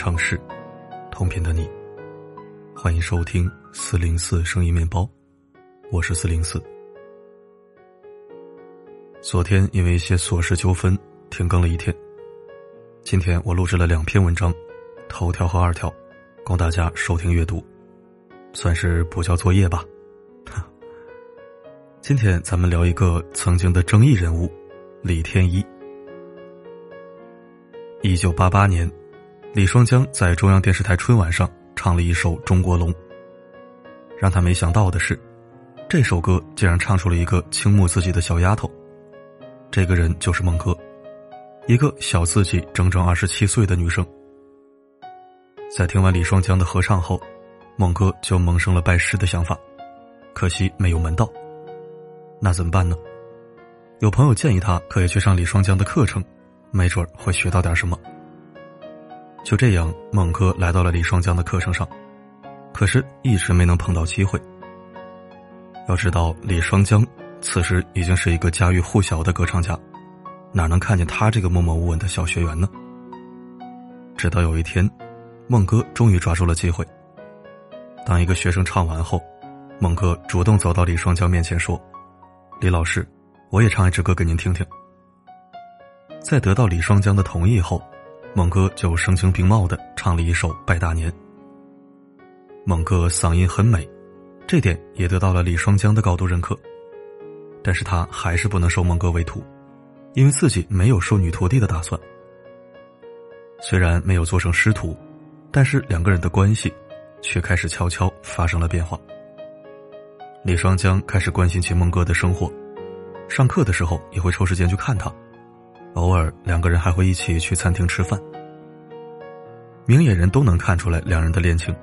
城市，同频的你，欢迎收听四零四声音面包，我是四零四。昨天因为一些琐事纠纷停更了一天，今天我录制了两篇文章，头条和二条，供大家收听阅读，算是补交作业吧。今天咱们聊一个曾经的争议人物，李天一。一九八八年，李双江在中央电视台春晚上唱了一首《中国龙》。让他没想到的是，这首歌竟然唱出了一个倾慕自己的小丫头。这个人就是孟歌，一个小自己整整二十七岁的女生。在听完李双江的合唱后，孟歌就萌生了拜师的想法，可惜没有门道。那怎么办呢？有朋友建议他可以去上李双江的课程。没准会学到点什么。就这样，孟哥来到了李双江的课程上，可是一直没能碰到机会。要知道，李双江此时已经是一个家喻户晓的歌唱家，哪能看见他这个默默无闻的小学员呢？直到有一天，孟哥终于抓住了机会。当一个学生唱完后，孟哥主动走到李双江面前说：“李老师，我也唱一支歌给您听听。”在得到李双江的同意后，孟哥就声情并茂的唱了一首《拜大年》。孟哥嗓音很美，这点也得到了李双江的高度认可。但是他还是不能收孟哥为徒，因为自己没有收女徒弟的打算。虽然没有做成师徒，但是两个人的关系却开始悄悄发生了变化。李双江开始关心起孟哥的生活，上课的时候也会抽时间去看他。偶尔，两个人还会一起去餐厅吃饭。明眼人都能看出来两人的恋情，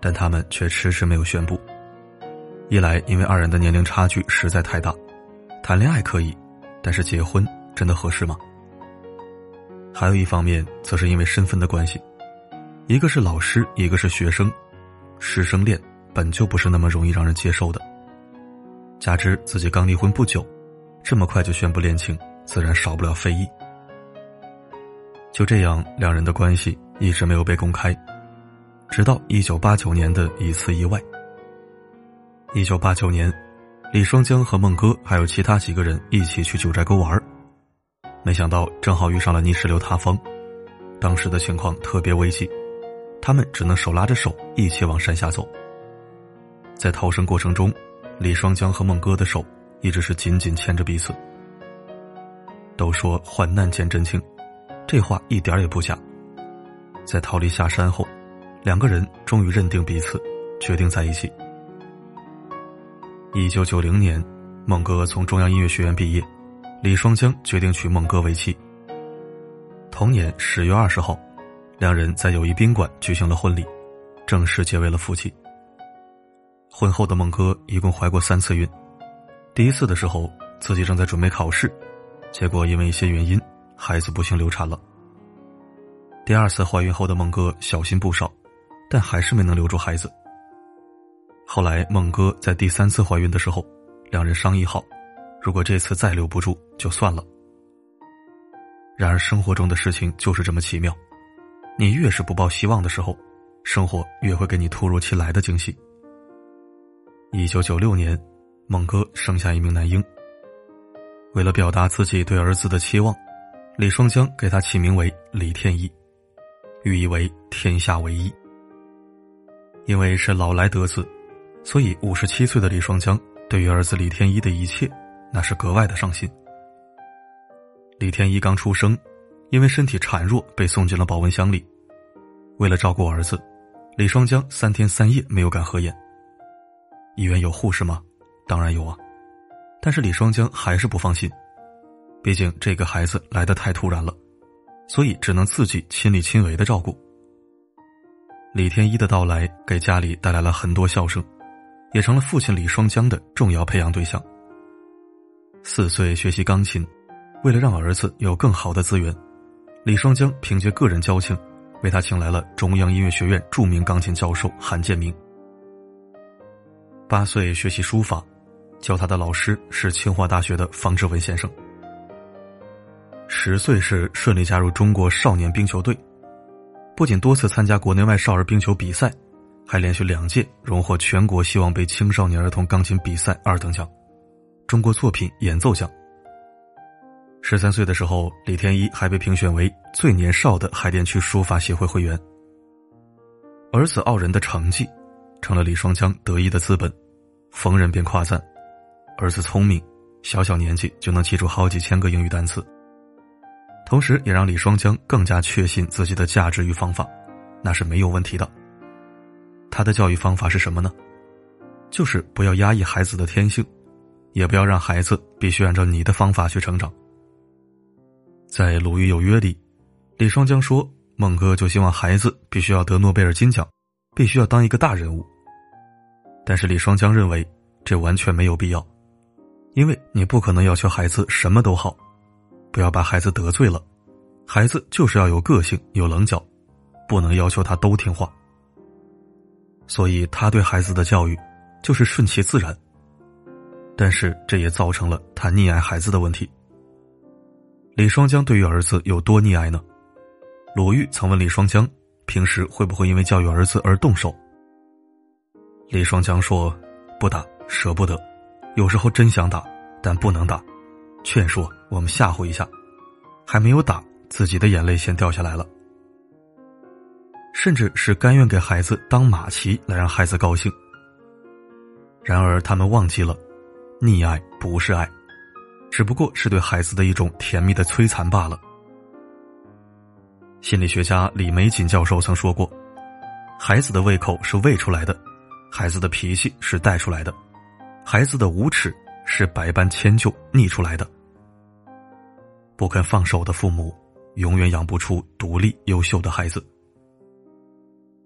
但他们却迟迟没有宣布。一来，因为二人的年龄差距实在太大，谈恋爱可以，但是结婚真的合适吗？还有一方面，则是因为身份的关系，一个是老师，一个是学生，师生恋本就不是那么容易让人接受的。加之自己刚离婚不久，这么快就宣布恋情。自然少不了非议。就这样，两人的关系一直没有被公开，直到一九八九年的一次意外。一九八九年，李双江和孟哥还有其他几个人一起去九寨沟玩，没想到正好遇上了泥石流塌方，当时的情况特别危急，他们只能手拉着手一起往山下走。在逃生过程中，李双江和孟哥的手一直是紧紧牵着彼此。都说患难见真情，这话一点也不假。在逃离下山后，两个人终于认定彼此，决定在一起。一九九零年，孟哥从中央音乐学院毕业，李双江决定娶孟哥为妻。同年十月二十号，两人在友谊宾馆举行了婚礼，正式结为了夫妻。婚后的孟哥一共怀过三次孕，第一次的时候自己正在准备考试。结果因为一些原因，孩子不幸流产了。第二次怀孕后的孟哥小心不少，但还是没能留住孩子。后来孟哥在第三次怀孕的时候，两人商议好，如果这次再留不住就算了。然而生活中的事情就是这么奇妙，你越是不抱希望的时候，生活越会给你突如其来的惊喜。一九九六年，孟哥生下一名男婴。为了表达自己对儿子的期望，李双江给他起名为李天一，寓意为天下唯一。因为是老来得子，所以五十七岁的李双江对于儿子李天一的一切，那是格外的上心。李天一刚出生，因为身体孱弱，被送进了保温箱里。为了照顾儿子，李双江三天三夜没有敢合眼。医院有护士吗？当然有啊。但是李双江还是不放心，毕竟这个孩子来的太突然了，所以只能自己亲力亲为的照顾。李天一的到来给家里带来了很多笑声，也成了父亲李双江的重要培养对象。四岁学习钢琴，为了让儿子有更好的资源，李双江凭借个人交情，为他请来了中央音乐学院著名钢琴教授韩建明。八岁学习书法。教他的老师是清华大学的方志文先生。十岁时顺利加入中国少年冰球队，不仅多次参加国内外少儿冰球比赛，还连续两届荣获全国希望杯青少年儿童钢琴比赛二等奖、中国作品演奏奖。十三岁的时候，李天一还被评选为最年少的海淀区书法协会会员。儿子傲人的成绩，成了李双江得意的资本，逢人便夸赞：儿子聪明，小小年纪就能记住好几千个英语单词。同时，也让李双江更加确信自己的价值与方法，那是没有问题的。他的教育方法是什么呢？就是不要压抑孩子的天性，也不要让孩子必须按照你的方法去成长。在《鲁豫有约》里，李双江说：“孟哥就希望孩子必须要得诺贝尔金奖，必须要当一个大人物。”但是李双江认为这完全没有必要，因为你不可能要求孩子什么都好。不要把孩子得罪了，孩子就是要有个性、有棱角，不能要求他都听话。所以他对孩子的教育就是顺其自然。但是这也造成了他溺爱孩子的问题。李双江对于儿子有多溺爱呢？鲁豫曾问李双江，平时会不会因为教育儿子而动手？李双江说：“不打，舍不得，有时候真想打，但不能打。”劝说我们吓唬一下，还没有打，自己的眼泪先掉下来了。甚至是甘愿给孩子当马骑来让孩子高兴。然而他们忘记了，溺爱不是爱，只不过是对孩子的一种甜蜜的摧残罢了。心理学家李玫瑾教授曾说过：“孩子的胃口是喂出来的，孩子的脾气是带出来的，孩子的无耻。”是百般迁就逆出来的。不肯放手的父母，永远养不出独立优秀的孩子。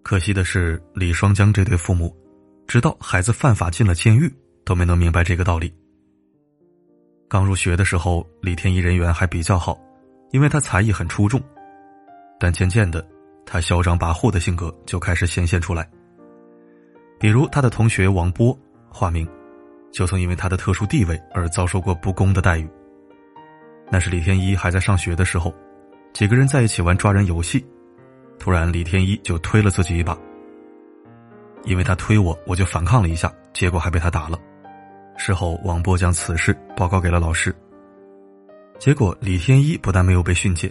可惜的是，李双江这对父母，直到孩子犯法进了监狱，都没能明白这个道理。刚入学的时候，李天一人缘还比较好，因为他才艺很出众。但渐渐的，他嚣张跋扈的性格就开始显现出来。比如他的同学王波，化名。就曾因为他的特殊地位而遭受过不公的待遇。那是李天一还在上学的时候，几个人在一起玩抓人游戏，突然李天一就推了自己一把。因为他推我，我就反抗了一下，结果还被他打了。事后，王波将此事报告给了老师。结果李天一不但没有被训诫，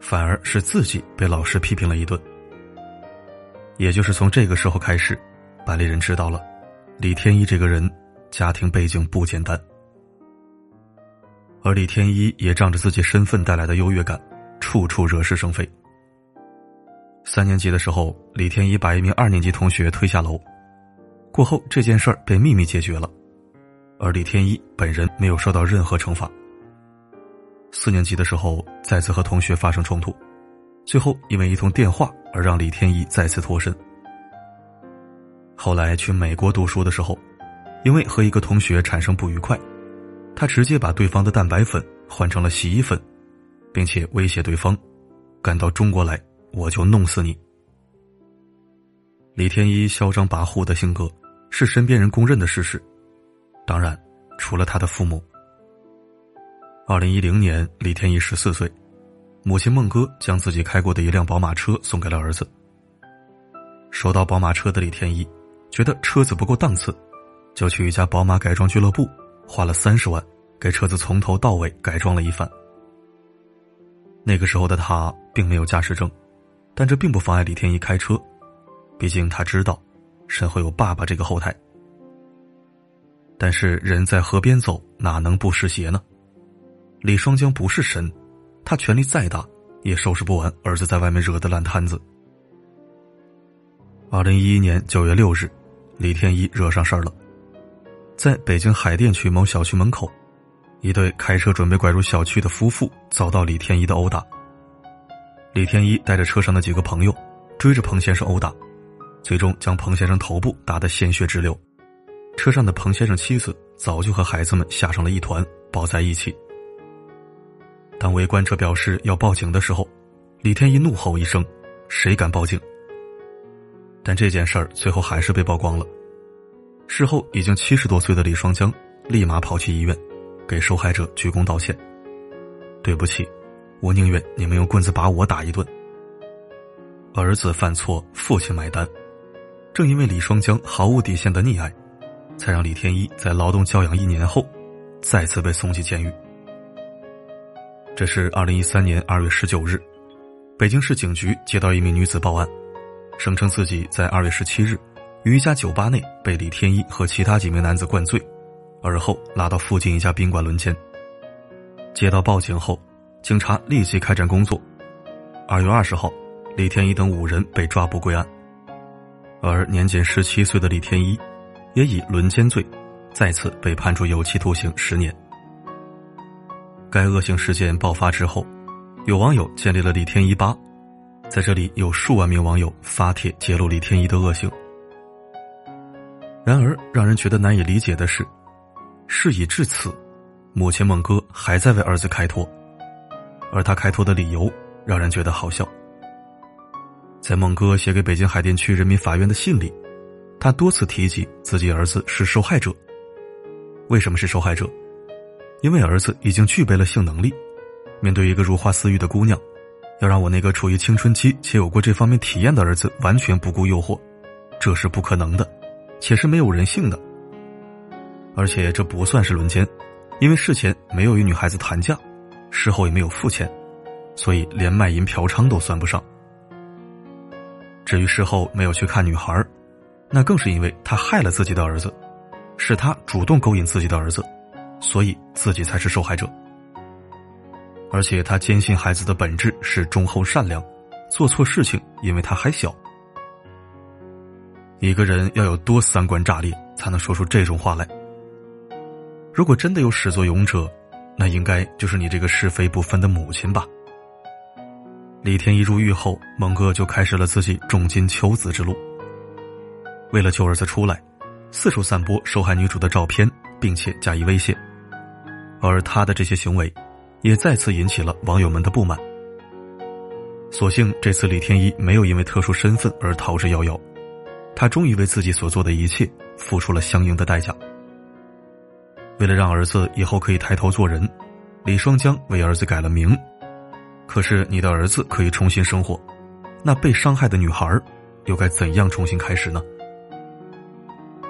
反而是自己被老师批评了一顿。也就是从这个时候开始，班里人知道了，李天一这个人。家庭背景不简单，而李天一也仗着自己身份带来的优越感，处处惹是生非。三年级的时候，李天一把一名二年级同学推下楼，过后这件事儿被秘密解决了，而李天一本人没有受到任何惩罚。四年级的时候，再次和同学发生冲突，最后因为一通电话而让李天一再次脱身。后来去美国读书的时候。因为和一个同学产生不愉快，他直接把对方的蛋白粉换成了洗衣粉，并且威胁对方：“赶到中国来，我就弄死你。”李天一嚣张跋扈的性格是身边人公认的事实，当然，除了他的父母。二零一零年，李天一十四岁，母亲孟哥将自己开过的一辆宝马车送给了儿子。收到宝马车的李天一觉得车子不够档次。就去一家宝马改装俱乐部，花了三十万，给车子从头到尾改装了一番。那个时候的他并没有驾驶证，但这并不妨碍李天一开车，毕竟他知道身后有爸爸这个后台。但是人在河边走，哪能不湿鞋呢？李双江不是神，他权力再大，也收拾不完儿子在外面惹的烂摊子。二零一一年九月六日，李天一惹上事儿了。在北京海淀区某小区门口，一对开车准备拐入小区的夫妇遭到李天一的殴打。李天一带着车上的几个朋友，追着彭先生殴打，最终将彭先生头部打得鲜血直流。车上的彭先生妻子早就和孩子们吓成了一团，抱在一起。当围观者表示要报警的时候，李天一怒吼一声：“谁敢报警？”但这件事儿最后还是被曝光了。事后已经七十多岁的李双江立马跑去医院，给受害者鞠躬道歉。对不起，我宁愿你们用棍子把我打一顿。儿子犯错，父亲买单。正因为李双江毫无底线的溺爱，才让李天一在劳动教养一年后，再次被送进监狱。这是二零一三年二月十九日，北京市警局接到一名女子报案，声称自己在二月十七日，于一家酒吧内被李天一和其他几名男子灌醉，而后拉到附近一家宾馆轮奸。接到报警后，警察立即开展工作。二月二十号，李天一等五人被抓捕归案，而年仅十七岁的李天一，也以轮奸罪，再次被判处有期徒刑十年。该恶性事件爆发之后，有网友建立了李天一吧，在这里有数万名网友发帖揭露李天一的恶行。然而，让人觉得难以理解的是，事已至此，母亲孟哥还在为儿子开脱，而他开脱的理由让人觉得好笑。在孟哥写给北京海淀区人民法院的信里，他多次提及自己儿子是受害者。为什么是受害者？因为儿子已经具备了性能力，面对一个如花似玉的姑娘，要让我那个处于青春期且有过这方面体验的儿子完全不顾诱惑，这是不可能的，且是没有人性的。而且这不算是轮奸，因为事前没有与女孩子谈价，事后也没有付钱，所以连卖淫嫖娼都算不上。至于事后没有去看女孩，那更是因为他害了自己的儿子，是他主动勾引自己的儿子。所以自己才是受害者，而且他坚信孩子的本质是忠厚善良，做错事情因为他还小。一个人要有多三观炸裂，才能说出这种话来？如果真的有始作俑者，那应该就是你这个是非不分的母亲吧？李天一入狱后，蒙哥就开始了自己重金求子之路。为了救儿子出来，四处散播受害女主的照片，并且加以威胁。而他的这些行为，也再次引起了网友们的不满。所幸这次李天一没有因为特殊身份而逃之夭夭，他终于为自己所做的一切付出了相应的代价。为了让儿子以后可以抬头做人，李双江为儿子改了名。可是你的儿子可以重新生活，那被伤害的女孩又该怎样重新开始呢？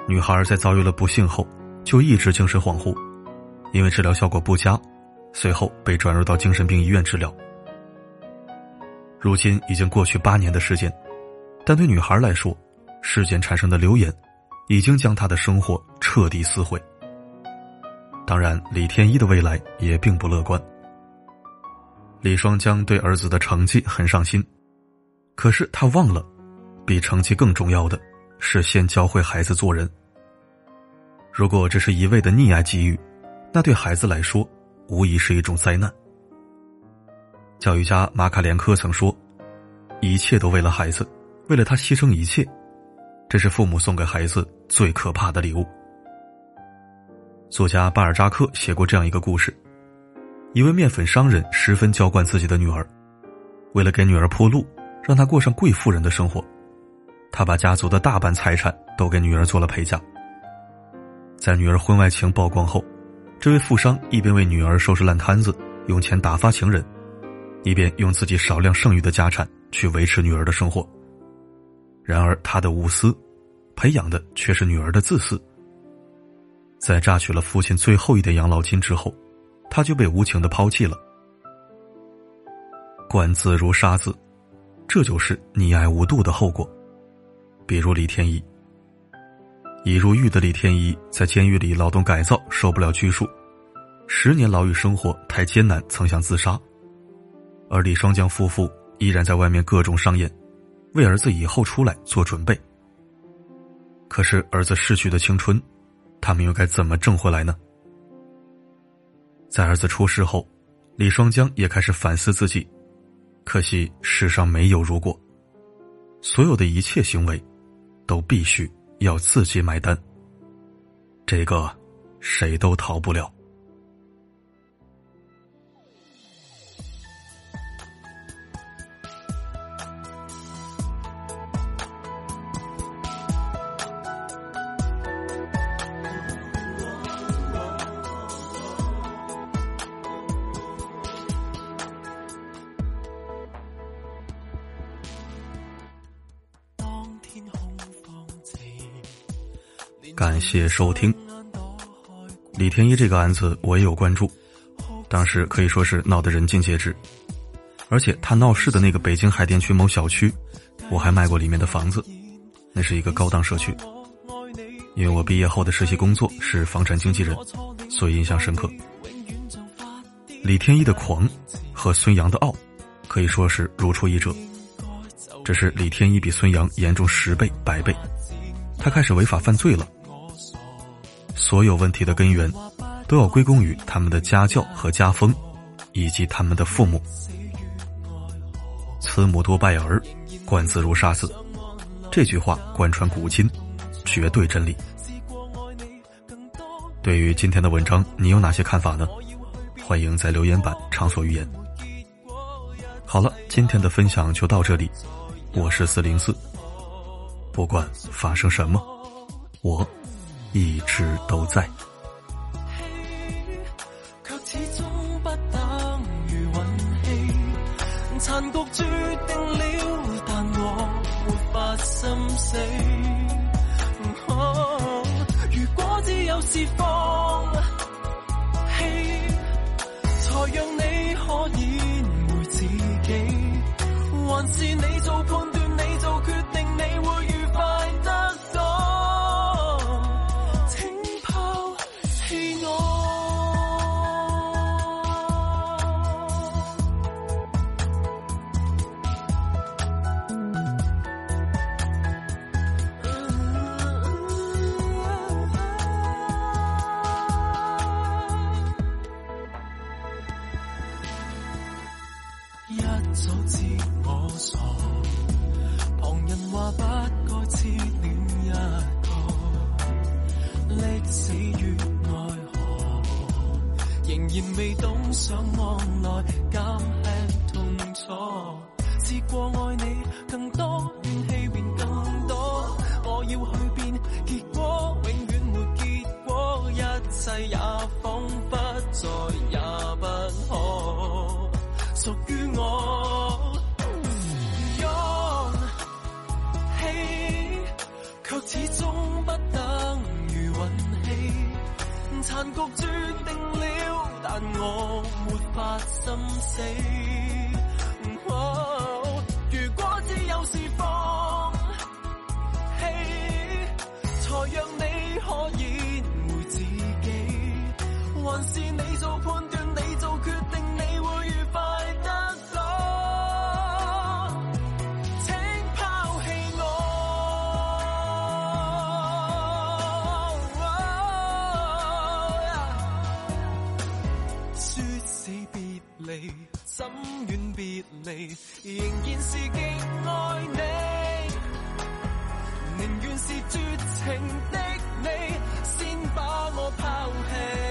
女孩在遭遇了不幸后，就一直精神恍惚。因为治疗效果不佳，随后被转入到精神病医院治疗。如今已经过去八年的时间，但对女孩来说，事件产生的流言，已经将他的生活彻底撕毁。当然，李天一的未来也并不乐观。李双江对儿子的成绩很上心，可是他忘了，比成绩更重要的是先教会孩子做人。如果这是一味的溺爱给予。那对孩子来说，无疑是一种灾难。教育家马卡连科曾说：“一切都为了孩子，为了他牺牲一切，这是父母送给孩子最可怕的礼物。”作家巴尔扎克写过这样一个故事：一位面粉商人十分娇惯自己的女儿，为了给女儿铺路，让她过上贵妇人的生活，他把家族的大半财产都给女儿做了陪嫁。在女儿婚外情曝光后，这位富商一边为女儿收拾烂摊子，用钱打发情人，一边用自己少量剩余的家产去维持女儿的生活。然而，他的无私，培养的却是女儿的自私。在榨取了父亲最后一点养老金之后，他就被无情的抛弃了。惯子如杀子，这就是溺爱无度的后果。比如李天一。已入狱的李天一在监狱里劳动改造，受不了拘束，十年牢狱生活太艰难，曾想自杀。而李双江夫妇依然在外面各种上演，为儿子以后出来做准备。可是儿子逝去的青春，他们又该怎么挣回来呢？在儿子出事后，李双江也开始反思自己，可惜世上没有如果，所有的一切行为，都必须。要自己买单，这个谁都逃不了。感谢收听。李天一这个案子我也有关注，当时可以说是闹得人尽皆知，而且他闹事的那个北京海淀区某小区，我还卖过里面的房子，那是一个高档社区。因为我毕业后的实习工作是房产经纪人，所以印象深刻。李天一的狂和孙杨的傲，可以说是如出一辙。只是李天一比孙杨严重十倍、百倍，他开始违法犯罪了。所有问题的根源，都要归功于他们的家教和家风，以及他们的父母。慈母多败儿，惯子如杀子。这句话贯穿古今，绝对真理。对于今天的文章，你有哪些看法呢？欢迎在留言板畅所欲言。好了，今天的分享就到这里。我是四零四，不管发生什么，我一直都在。岸来减轻痛楚。试过爱你更多，怨气便更多。我要去变，结果永远没结果，一切也仿佛再也不可。属於我，勇氣卻始终不等於運氣，殘局注定了，但我沒法心死。哦如果只有是放棄，才讓你可以回自己，還是你做判斷，你仍然是极爱你。宁愿是绝情的你，先把我抛弃。